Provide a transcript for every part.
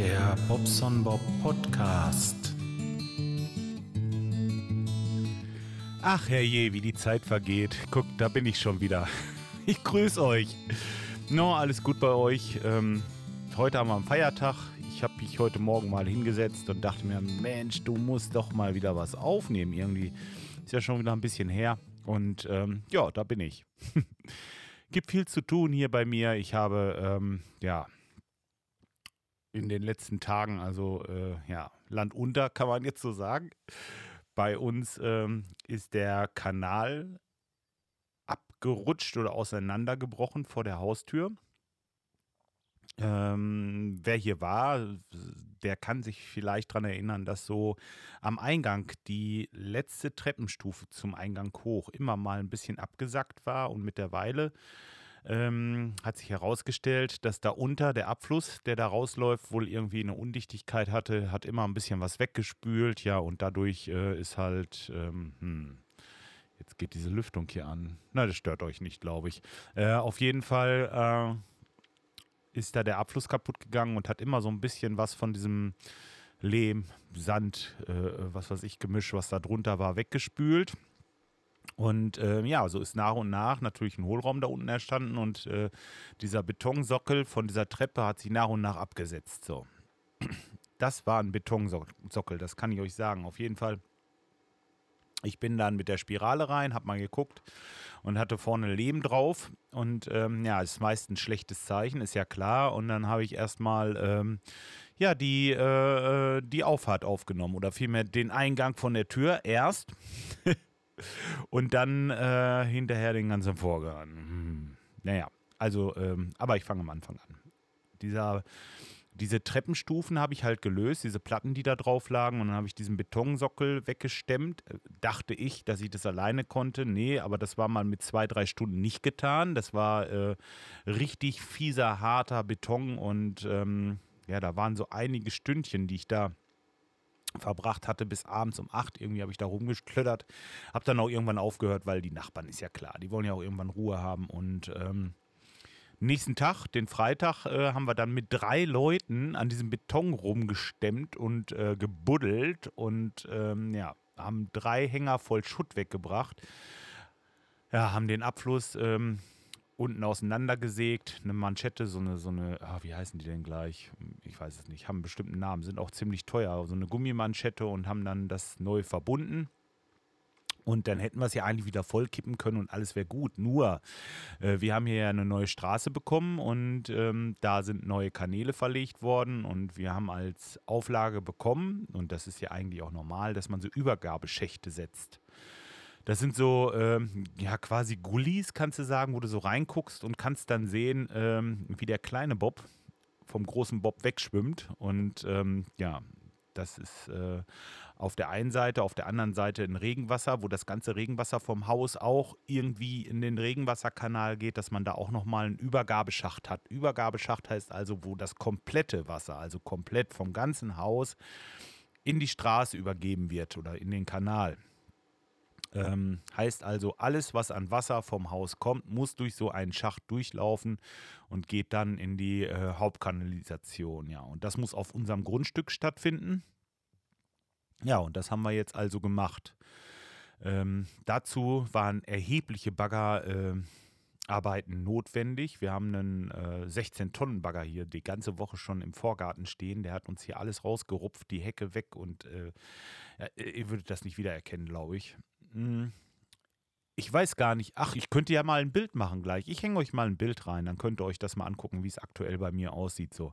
Der Bobson Bob Podcast. Ach herrje, wie die Zeit vergeht. Guck, da bin ich schon wieder. Ich grüße euch. No, alles gut bei euch. Ähm, heute haben wir einen Feiertag. Ich habe mich heute Morgen mal hingesetzt und dachte mir, Mensch, du musst doch mal wieder was aufnehmen. Irgendwie ist ja schon wieder ein bisschen her. Und ähm, ja, da bin ich. Gibt viel zu tun hier bei mir. Ich habe, ähm, ja, in den letzten Tagen, also äh, ja, Land unter, kann man jetzt so sagen. Bei uns ähm, ist der Kanal abgerutscht oder auseinandergebrochen vor der Haustür. Ähm, wer hier war, der kann sich vielleicht daran erinnern, dass so am Eingang die letzte Treppenstufe zum Eingang hoch immer mal ein bisschen abgesackt war und mit der Weile ähm, hat sich herausgestellt, dass da unter der Abfluss, der da rausläuft, wohl irgendwie eine Undichtigkeit hatte, hat immer ein bisschen was weggespült, ja, und dadurch äh, ist halt, ähm, hm, jetzt geht diese Lüftung hier an. Na, das stört euch nicht, glaube ich. Äh, auf jeden Fall äh, ist da der Abfluss kaputt gegangen und hat immer so ein bisschen was von diesem Lehm, Sand, äh, was weiß ich, Gemisch, was da drunter war, weggespült. Und äh, ja, so ist nach und nach natürlich ein Hohlraum da unten entstanden und äh, dieser Betonsockel von dieser Treppe hat sich nach und nach abgesetzt. So. Das war ein Betonsockel, das kann ich euch sagen. Auf jeden Fall. Ich bin dann mit der Spirale rein, hab mal geguckt und hatte vorne Lehm drauf. Und ähm, ja, ist meist ein schlechtes Zeichen, ist ja klar. Und dann habe ich erstmal ähm, ja, die, äh, äh die Auffahrt aufgenommen oder vielmehr den Eingang von der Tür erst. und dann äh, hinterher den ganzen Vorgang. Hm. Naja, also, ähm, aber ich fange am Anfang an. Dieser, diese Treppenstufen habe ich halt gelöst, diese Platten, die da drauf lagen, und dann habe ich diesen Betonsockel weggestemmt. Dachte ich, dass ich das alleine konnte. Nee, aber das war mal mit zwei, drei Stunden nicht getan. Das war äh, richtig fieser, harter Beton und ähm, ja, da waren so einige Stündchen, die ich da verbracht hatte bis abends um acht. Irgendwie habe ich da rumgeschlittert. Habe dann auch irgendwann aufgehört, weil die Nachbarn ist ja klar, die wollen ja auch irgendwann Ruhe haben. Und ähm, nächsten Tag, den Freitag, äh, haben wir dann mit drei Leuten an diesem Beton rumgestemmt und äh, gebuddelt und ähm, ja, haben drei Hänger voll Schutt weggebracht. Ja, haben den Abfluss ähm, unten auseinandergesägt, eine Manschette, so eine, so eine, ah, wie heißen die denn gleich? Ich weiß es nicht, haben einen bestimmten Namen, sind auch ziemlich teuer, so eine Gummimanschette und haben dann das neu verbunden. Und dann hätten wir es ja eigentlich wieder vollkippen können und alles wäre gut. Nur, äh, wir haben hier ja eine neue Straße bekommen und ähm, da sind neue Kanäle verlegt worden und wir haben als Auflage bekommen, und das ist ja eigentlich auch normal, dass man so Übergabeschächte setzt. Das sind so, ähm, ja, quasi Gullis, kannst du sagen, wo du so reinguckst und kannst dann sehen, ähm, wie der kleine Bob vom großen Bob wegschwimmt. Und ähm, ja, das ist äh, auf der einen Seite, auf der anderen Seite ein Regenwasser, wo das ganze Regenwasser vom Haus auch irgendwie in den Regenwasserkanal geht, dass man da auch nochmal einen Übergabeschacht hat. Übergabeschacht heißt also, wo das komplette Wasser, also komplett vom ganzen Haus in die Straße übergeben wird oder in den Kanal. Ähm, heißt also, alles, was an Wasser vom Haus kommt, muss durch so einen Schacht durchlaufen und geht dann in die äh, Hauptkanalisation. Ja, und das muss auf unserem Grundstück stattfinden. Ja, und das haben wir jetzt also gemacht. Ähm, dazu waren erhebliche Baggerarbeiten äh, notwendig. Wir haben einen äh, 16-Tonnen-Bagger hier die ganze Woche schon im Vorgarten stehen. Der hat uns hier alles rausgerupft, die Hecke weg und äh, ihr würdet das nicht wiedererkennen, glaube ich. Hm. Ich weiß gar nicht. Ach, ich könnte ja mal ein Bild machen gleich. Ich hänge euch mal ein Bild rein, dann könnt ihr euch das mal angucken, wie es aktuell bei mir aussieht. So.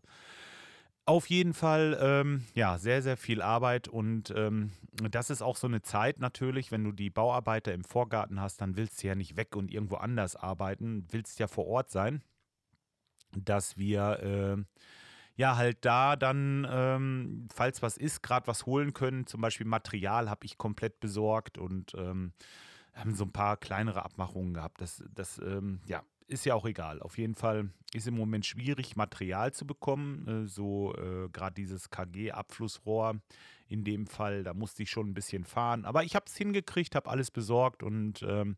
Auf jeden Fall, ähm, ja, sehr, sehr viel Arbeit und ähm, das ist auch so eine Zeit natürlich, wenn du die Bauarbeiter im Vorgarten hast, dann willst du ja nicht weg und irgendwo anders arbeiten, willst ja vor Ort sein, dass wir äh, ja halt da dann, ähm, falls was ist, gerade was holen können. Zum Beispiel Material habe ich komplett besorgt und ähm, haben so ein paar kleinere Abmachungen gehabt. Das, das ähm, ja, ist ja auch egal. Auf jeden Fall ist im Moment schwierig, Material zu bekommen. Äh, so äh, gerade dieses KG-Abflussrohr in dem Fall, da musste ich schon ein bisschen fahren. Aber ich habe es hingekriegt, habe alles besorgt und ähm,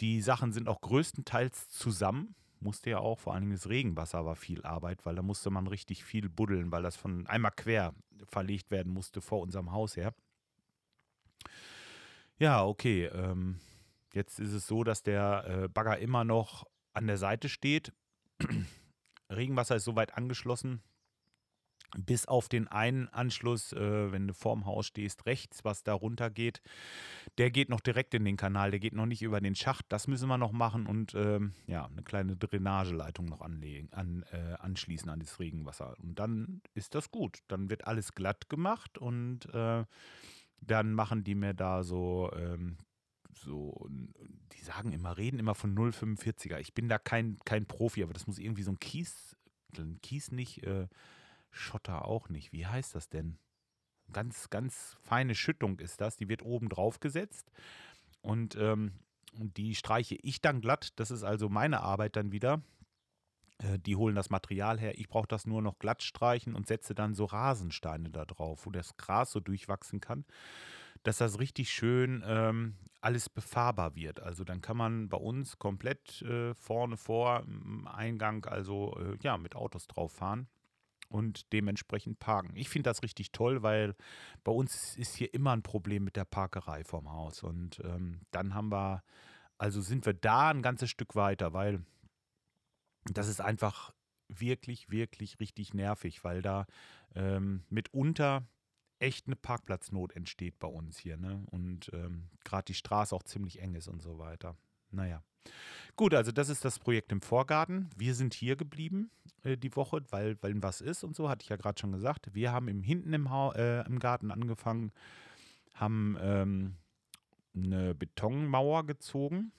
die Sachen sind auch größtenteils zusammen musste ja auch, vor allen Dingen das Regenwasser war viel Arbeit, weil da musste man richtig viel buddeln, weil das von einmal quer verlegt werden musste vor unserem Haus her. Ja, okay. Ähm, jetzt ist es so, dass der äh, Bagger immer noch an der Seite steht. Regenwasser ist soweit angeschlossen, bis auf den einen Anschluss, äh, wenn du vorm Haus stehst, rechts, was da runter geht. Der geht noch direkt in den Kanal, der geht noch nicht über den Schacht. Das müssen wir noch machen und ähm, ja, eine kleine Drainageleitung noch anlegen, an, äh, anschließen an das Regenwasser. Und dann ist das gut. Dann wird alles glatt gemacht und äh, dann machen die mir da so ähm, so, die sagen immer, reden immer von 0,45er. Ich bin da kein, kein Profi, aber das muss irgendwie so ein Kies, ein Kies nicht, äh, Schotter auch nicht. Wie heißt das denn? Ganz, ganz feine Schüttung ist das. Die wird oben drauf gesetzt und ähm, die streiche ich dann glatt. Das ist also meine Arbeit dann wieder. Äh, die holen das Material her. Ich brauche das nur noch glatt streichen und setze dann so Rasensteine da drauf, wo das Gras so durchwachsen kann, dass das richtig schön ähm, alles befahrbar wird. Also dann kann man bei uns komplett äh, vorne vor im Eingang also äh, ja mit Autos drauf fahren und dementsprechend parken. Ich finde das richtig toll, weil bei uns ist hier immer ein Problem mit der Parkerei vorm Haus. Und ähm, dann haben wir, also sind wir da ein ganzes Stück weiter, weil das ist einfach wirklich, wirklich richtig nervig, weil da ähm, mitunter echt eine Parkplatznot entsteht bei uns hier. Ne? Und ähm, gerade die Straße auch ziemlich eng ist und so weiter. Naja. Gut, also das ist das Projekt im Vorgarten. Wir sind hier geblieben äh, die Woche, weil, weil was ist und so, hatte ich ja gerade schon gesagt. Wir haben im, hinten im, ha äh, im Garten angefangen, haben ähm, eine Betonmauer gezogen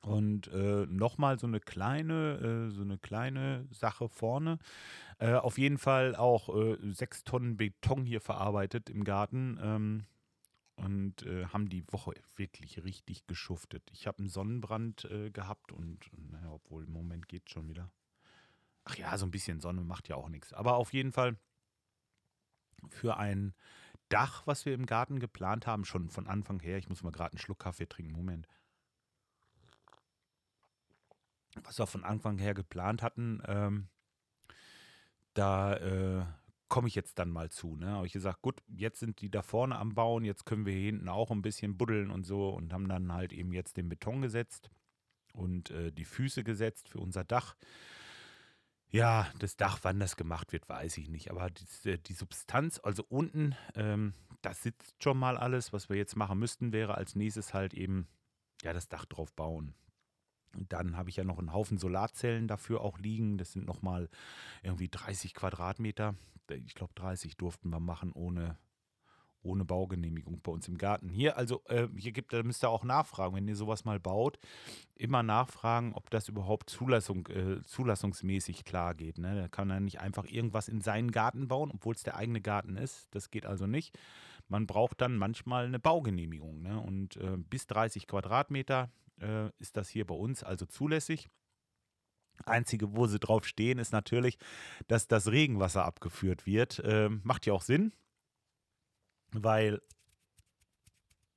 und äh, nochmal so eine kleine, äh, so eine kleine Sache vorne. Äh, auf jeden Fall auch äh, sechs Tonnen Beton hier verarbeitet im Garten. Ähm, und äh, haben die Woche wirklich richtig geschuftet. Ich habe einen Sonnenbrand äh, gehabt und, naja, obwohl im Moment geht schon wieder. Ach ja, so ein bisschen Sonne macht ja auch nichts. Aber auf jeden Fall für ein Dach, was wir im Garten geplant haben, schon von Anfang her, ich muss mal gerade einen Schluck Kaffee trinken, Moment was wir von Anfang her geplant hatten, ähm, da äh, komme ich jetzt dann mal zu. Ne? Habe ich gesagt, gut, jetzt sind die da vorne am Bauen, jetzt können wir hier hinten auch ein bisschen buddeln und so und haben dann halt eben jetzt den Beton gesetzt und äh, die Füße gesetzt für unser Dach. Ja, das Dach, wann das gemacht wird, weiß ich nicht. Aber die, äh, die Substanz, also unten, ähm, das sitzt schon mal alles. Was wir jetzt machen müssten, wäre als nächstes halt eben ja das Dach drauf bauen. Dann habe ich ja noch einen Haufen Solarzellen dafür auch liegen. Das sind nochmal irgendwie 30 Quadratmeter. Ich glaube, 30 durften wir machen ohne, ohne Baugenehmigung bei uns im Garten. Hier, also, äh, hier gibt, da müsst ihr auch nachfragen, wenn ihr sowas mal baut, immer nachfragen, ob das überhaupt Zulassung, äh, zulassungsmäßig klar geht. Ne? Da kann er nicht einfach irgendwas in seinen Garten bauen, obwohl es der eigene Garten ist. Das geht also nicht. Man braucht dann manchmal eine Baugenehmigung. Ne? Und äh, bis 30 Quadratmeter äh, ist das hier bei uns also zulässig. Einzige, wo sie drauf stehen, ist natürlich, dass das Regenwasser abgeführt wird. Ähm, macht ja auch Sinn, weil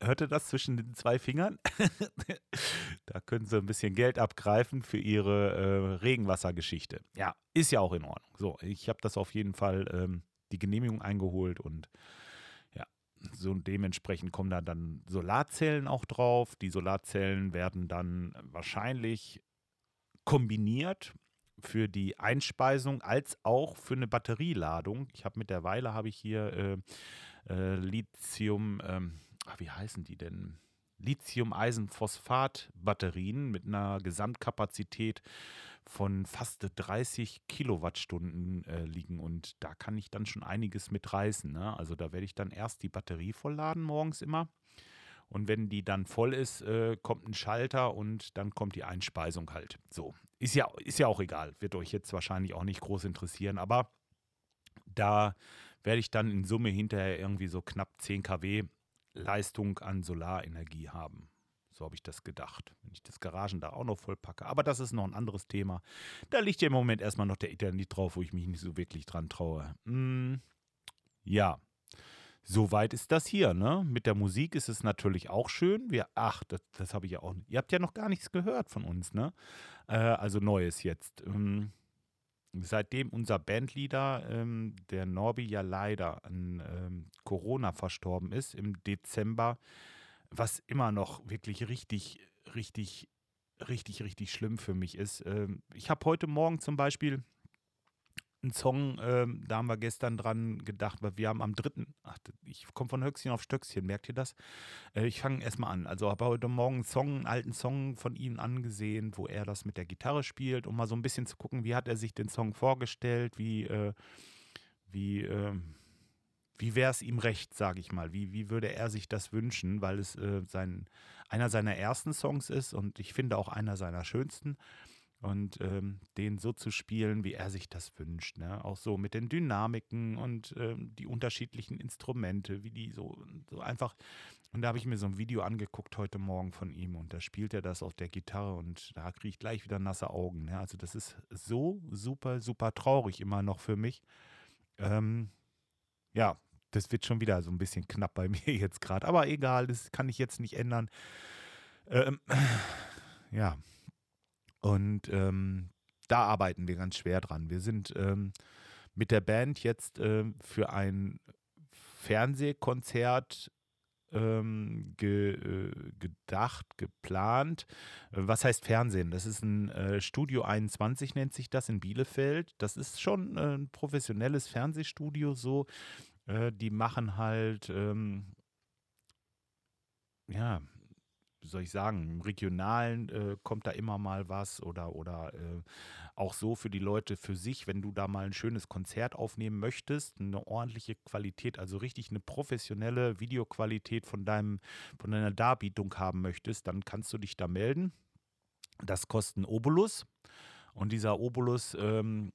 hörte das zwischen den zwei Fingern? da können sie ein bisschen Geld abgreifen für ihre äh, Regenwassergeschichte. Ja, ist ja auch in Ordnung. So, ich habe das auf jeden Fall ähm, die Genehmigung eingeholt und so dementsprechend kommen da dann Solarzellen auch drauf. Die Solarzellen werden dann wahrscheinlich kombiniert für die Einspeisung als auch für eine Batterieladung. Ich habe mittlerweile habe ich hier äh, äh, Lithium, ach, wie heißen die denn? Lithium-Eisenphosphat-Batterien mit einer Gesamtkapazität von fast 30 Kilowattstunden äh, liegen und da kann ich dann schon einiges mitreißen. Ne? Also da werde ich dann erst die Batterie vollladen morgens immer und wenn die dann voll ist, äh, kommt ein Schalter und dann kommt die Einspeisung halt. So, ist ja, ist ja auch egal, wird euch jetzt wahrscheinlich auch nicht groß interessieren, aber da werde ich dann in Summe hinterher irgendwie so knapp 10 kW Leistung an Solarenergie haben. So habe ich das gedacht. Wenn ich das Garagendach auch noch voll packe. Aber das ist noch ein anderes Thema. Da liegt ja im Moment erstmal noch der Eternit drauf, wo ich mich nicht so wirklich dran traue. Hm, ja. soweit ist das hier, ne? Mit der Musik ist es natürlich auch schön. Wir, ach, das, das habe ich ja auch. Ihr habt ja noch gar nichts gehört von uns, ne? Äh, also Neues jetzt. Ähm, seitdem unser Bandleader, ähm, der Norbi, ja leider an ähm, Corona verstorben ist im Dezember, was immer noch wirklich richtig, richtig, richtig, richtig schlimm für mich ist. Ähm, ich habe heute Morgen zum Beispiel einen Song, ähm, da haben wir gestern dran gedacht, weil wir haben am dritten, ach, ich komme von Höchstchen auf Stöckchen, merkt ihr das? Äh, ich fange erstmal an. Also habe heute Morgen einen Song, einen alten Song von ihm angesehen, wo er das mit der Gitarre spielt, um mal so ein bisschen zu gucken, wie hat er sich den Song vorgestellt, wie, äh, wie, äh, wie wäre es ihm recht, sage ich mal. Wie, wie würde er sich das wünschen, weil es äh, sein, einer seiner ersten Songs ist und ich finde auch einer seiner schönsten und ähm, den so zu spielen, wie er sich das wünscht. Ne? Auch so mit den Dynamiken und ähm, die unterschiedlichen Instrumente, wie die so, so einfach. Und da habe ich mir so ein Video angeguckt heute Morgen von ihm und da spielt er das auf der Gitarre und da kriege ich gleich wieder nasse Augen. Ne? Also das ist so super, super traurig immer noch für mich. Ähm, ja, das wird schon wieder so ein bisschen knapp bei mir jetzt gerade. Aber egal, das kann ich jetzt nicht ändern. Ähm, ja, und ähm, da arbeiten wir ganz schwer dran. Wir sind ähm, mit der Band jetzt äh, für ein Fernsehkonzert ähm, ge, äh, gedacht, geplant. Was heißt Fernsehen? Das ist ein äh, Studio 21, nennt sich das in Bielefeld. Das ist schon äh, ein professionelles Fernsehstudio so. Äh, die machen halt, ähm, ja, wie soll ich sagen, im Regionalen äh, kommt da immer mal was oder, oder äh, auch so für die Leute für sich, wenn du da mal ein schönes Konzert aufnehmen möchtest, eine ordentliche Qualität, also richtig eine professionelle Videoqualität von deinem, von deiner Darbietung haben möchtest, dann kannst du dich da melden. Das kostet einen Obolus. Und dieser Obolus ähm,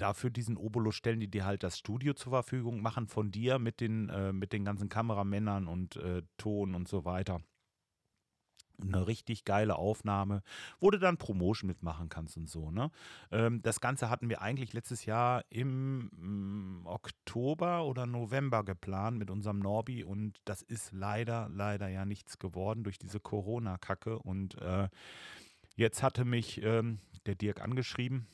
dafür diesen Obolus stellen die dir halt das Studio zur Verfügung, machen von dir mit den, äh, mit den ganzen Kameramännern und äh, Ton und so weiter eine richtig geile Aufnahme, wo du dann Promotion mitmachen kannst und so. Ne? Ähm, das Ganze hatten wir eigentlich letztes Jahr im mm, Oktober oder November geplant mit unserem Norbi und das ist leider, leider ja nichts geworden durch diese Corona-Kacke. Und äh, jetzt hatte mich ähm, der Dirk angeschrieben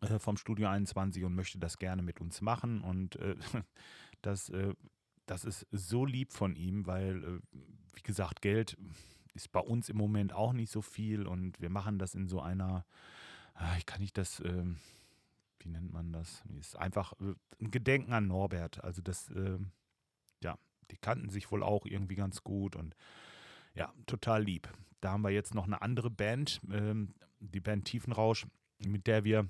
äh, vom Studio 21 und möchte das gerne mit uns machen. Und äh, das, äh, das ist so lieb von ihm, weil, äh, wie gesagt, Geld ist bei uns im Moment auch nicht so viel und wir machen das in so einer, ah, ich kann nicht das, ähm, wie nennt man das? Ist einfach äh, ein Gedenken an Norbert. Also das, ähm, ja, die kannten sich wohl auch irgendwie ganz gut und ja, total lieb. Da haben wir jetzt noch eine andere Band, ähm, die Band Tiefenrausch, mit der wir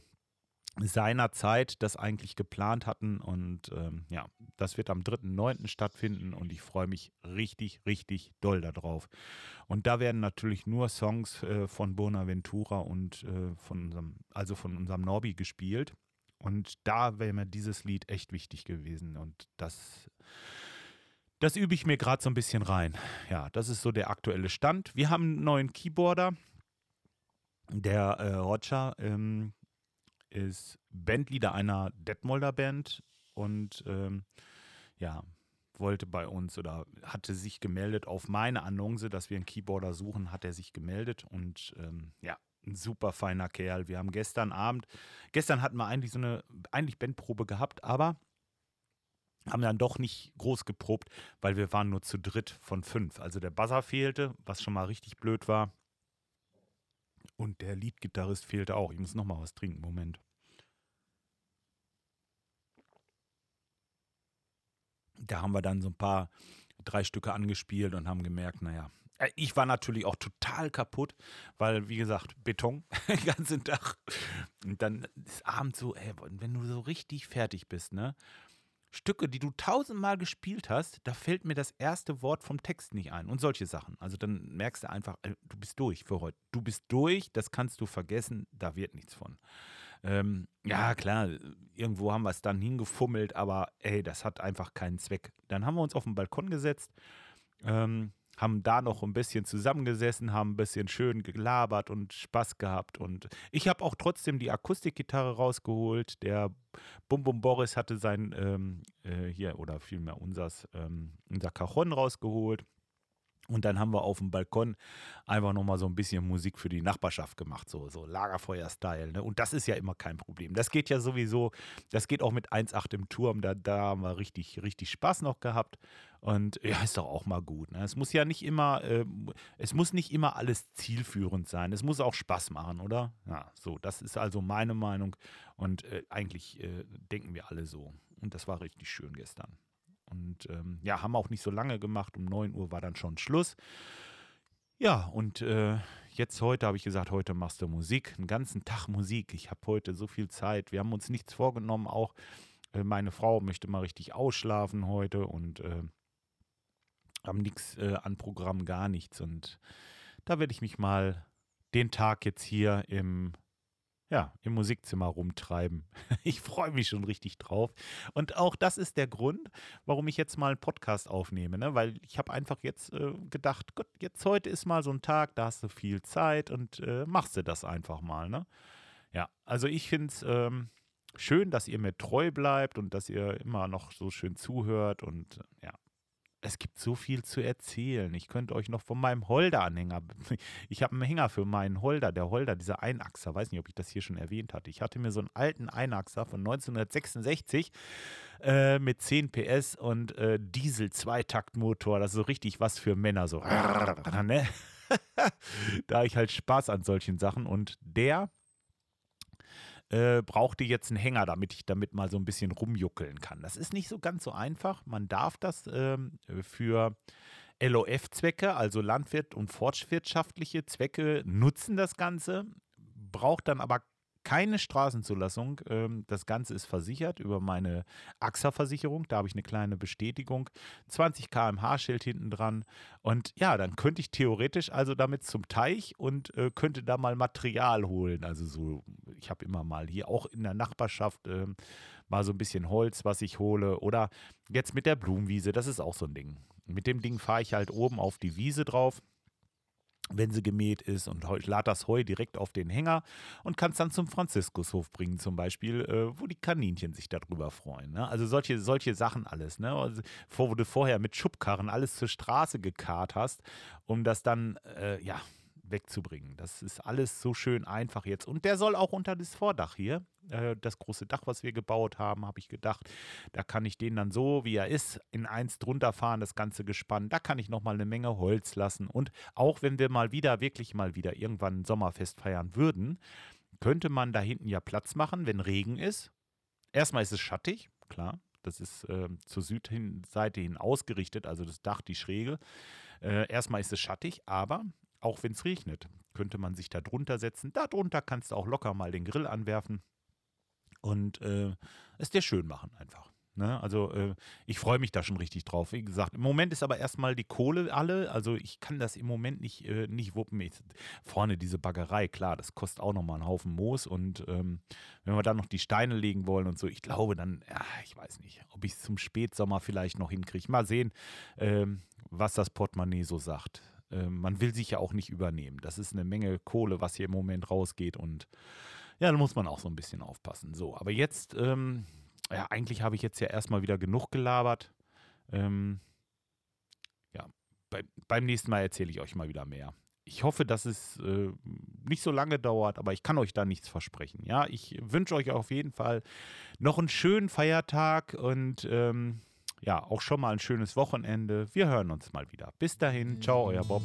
seiner Zeit das eigentlich geplant hatten. Und ähm, ja, das wird am 3.9. stattfinden und ich freue mich richtig, richtig doll darauf. Und da werden natürlich nur Songs äh, von Bonaventura und äh, von unserem, also von unserem Norbi gespielt. Und da wäre mir dieses Lied echt wichtig gewesen. Und das, das übe ich mir gerade so ein bisschen rein. Ja, das ist so der aktuelle Stand. Wir haben einen neuen Keyboarder. Der äh, Roger, ähm, ist Bandleader einer Detmolder Band und ähm, ja, wollte bei uns oder hatte sich gemeldet auf meine Annonce, dass wir einen Keyboarder suchen, hat er sich gemeldet und ähm, ja, ein super feiner Kerl. Wir haben gestern Abend, gestern hatten wir eigentlich so eine, eigentlich Bandprobe gehabt, aber haben dann doch nicht groß geprobt, weil wir waren nur zu dritt von fünf. Also der Buzzer fehlte, was schon mal richtig blöd war. Und der Leadgitarrist fehlte auch. Ich muss noch mal was trinken. Moment. Da haben wir dann so ein paar, drei Stücke angespielt und haben gemerkt, naja, äh, ich war natürlich auch total kaputt, weil, wie gesagt, Beton den ganzen Tag. Und dann ist abends so, ey, wenn du so richtig fertig bist, ne? Stücke, die du tausendmal gespielt hast, da fällt mir das erste Wort vom Text nicht ein und solche Sachen. Also dann merkst du einfach, äh, du bist durch für heute. Du bist durch, das kannst du vergessen, da wird nichts von. Ähm, ja, klar, irgendwo haben wir es dann hingefummelt, aber ey, das hat einfach keinen Zweck. Dann haben wir uns auf den Balkon gesetzt, ähm, haben da noch ein bisschen zusammengesessen, haben ein bisschen schön gelabert und Spaß gehabt. Und ich habe auch trotzdem die Akustikgitarre rausgeholt. Der Bum Bum Boris hatte sein, ähm, äh, hier, oder vielmehr unsers, ähm, unser Cajon rausgeholt. Und dann haben wir auf dem Balkon einfach nochmal so ein bisschen Musik für die Nachbarschaft gemacht, so, so Lagerfeuer-Style. Ne? Und das ist ja immer kein Problem. Das geht ja sowieso, das geht auch mit 1,8 im Turm, da, da haben wir richtig, richtig Spaß noch gehabt. Und ja, ist doch auch mal gut. Ne? Es muss ja nicht immer, äh, es muss nicht immer alles zielführend sein. Es muss auch Spaß machen, oder? Ja, so, das ist also meine Meinung. Und äh, eigentlich äh, denken wir alle so. Und das war richtig schön gestern. Und ähm, ja, haben auch nicht so lange gemacht. Um 9 Uhr war dann schon Schluss. Ja, und äh, jetzt heute habe ich gesagt, heute machst du Musik, einen ganzen Tag Musik. Ich habe heute so viel Zeit. Wir haben uns nichts vorgenommen. Auch äh, meine Frau möchte mal richtig ausschlafen heute und äh, haben nichts äh, an Programm, gar nichts. Und da werde ich mich mal den Tag jetzt hier im ja, im Musikzimmer rumtreiben. Ich freue mich schon richtig drauf. Und auch das ist der Grund, warum ich jetzt mal einen Podcast aufnehme, ne? weil ich habe einfach jetzt äh, gedacht, Gott, jetzt heute ist mal so ein Tag, da hast du viel Zeit und äh, machst du das einfach mal. Ne? Ja, also ich finde es ähm, schön, dass ihr mir treu bleibt und dass ihr immer noch so schön zuhört und ja, es gibt so viel zu erzählen. Ich könnte euch noch von meinem Holder-Anhänger. Ich habe einen Hänger für meinen Holder. Der Holder, dieser Einachser, weiß nicht, ob ich das hier schon erwähnt hatte. Ich hatte mir so einen alten Einachser von 1966 äh, mit 10 PS und äh, Diesel-Zweitaktmotor. Das ist so richtig was für Männer. So. Ne? da ich halt Spaß an solchen Sachen. Und der äh, brauchte jetzt einen Hänger, damit ich damit mal so ein bisschen rumjuckeln kann. Das ist nicht so ganz so einfach. Man darf das ähm, für LOF-Zwecke, also Landwirt- und forstwirtschaftliche Zwecke, nutzen das Ganze, braucht dann aber keine Straßenzulassung. Ähm, das Ganze ist versichert über meine AXA-Versicherung. Da habe ich eine kleine Bestätigung. 20 km/h-Schild hinten dran. Und ja, dann könnte ich theoretisch also damit zum Teich und äh, könnte da mal Material holen. Also so, ich habe immer mal hier auch in der Nachbarschaft äh, mal so ein bisschen Holz, was ich hole. Oder jetzt mit der Blumenwiese, das ist auch so ein Ding. Mit dem Ding fahre ich halt oben auf die Wiese drauf wenn sie gemäht ist und lade das Heu direkt auf den Hänger und kann es dann zum Franziskushof bringen, zum Beispiel, äh, wo die Kaninchen sich darüber freuen. Ne? Also solche, solche Sachen alles, ne? Also, wo du vorher mit Schubkarren alles zur Straße gekarrt hast, um das dann, äh, ja, wegzubringen. Das ist alles so schön einfach jetzt. Und der soll auch unter das Vordach hier, äh, das große Dach, was wir gebaut haben, habe ich gedacht, da kann ich den dann so, wie er ist, in eins drunter fahren, das ganze Gespann. Da kann ich nochmal eine Menge Holz lassen. Und auch wenn wir mal wieder, wirklich mal wieder irgendwann ein Sommerfest feiern würden, könnte man da hinten ja Platz machen, wenn Regen ist. Erstmal ist es schattig, klar. Das ist äh, zur Südseite hin ausgerichtet, also das Dach, die Schräge. Äh, erstmal ist es schattig, aber auch wenn es regnet, könnte man sich da drunter setzen. Darunter kannst du auch locker mal den Grill anwerfen und äh, es dir schön machen einfach. Ne? Also äh, ich freue mich da schon richtig drauf. Wie gesagt, im Moment ist aber erstmal die Kohle alle. Also ich kann das im Moment nicht, äh, nicht wuppen. Ich, vorne diese Baggerei, klar, das kostet auch nochmal einen Haufen Moos. Und ähm, wenn wir dann noch die Steine legen wollen und so, ich glaube dann, ja, ich weiß nicht, ob ich es zum Spätsommer vielleicht noch hinkriege. Mal sehen, ähm, was das Portemonnaie so sagt. Ähm, man will sich ja auch nicht übernehmen. Das ist eine Menge Kohle, was hier im Moment rausgeht und ja, da muss man auch so ein bisschen aufpassen. So, aber jetzt, ähm, ja, eigentlich habe ich jetzt ja erstmal wieder genug gelabert. Ähm, ja, bei, beim nächsten Mal erzähle ich euch mal wieder mehr. Ich hoffe, dass es äh, nicht so lange dauert, aber ich kann euch da nichts versprechen. Ja, ich wünsche euch auf jeden Fall noch einen schönen Feiertag und ähm, ja, auch schon mal ein schönes Wochenende. Wir hören uns mal wieder. Bis dahin, ciao, euer Bob.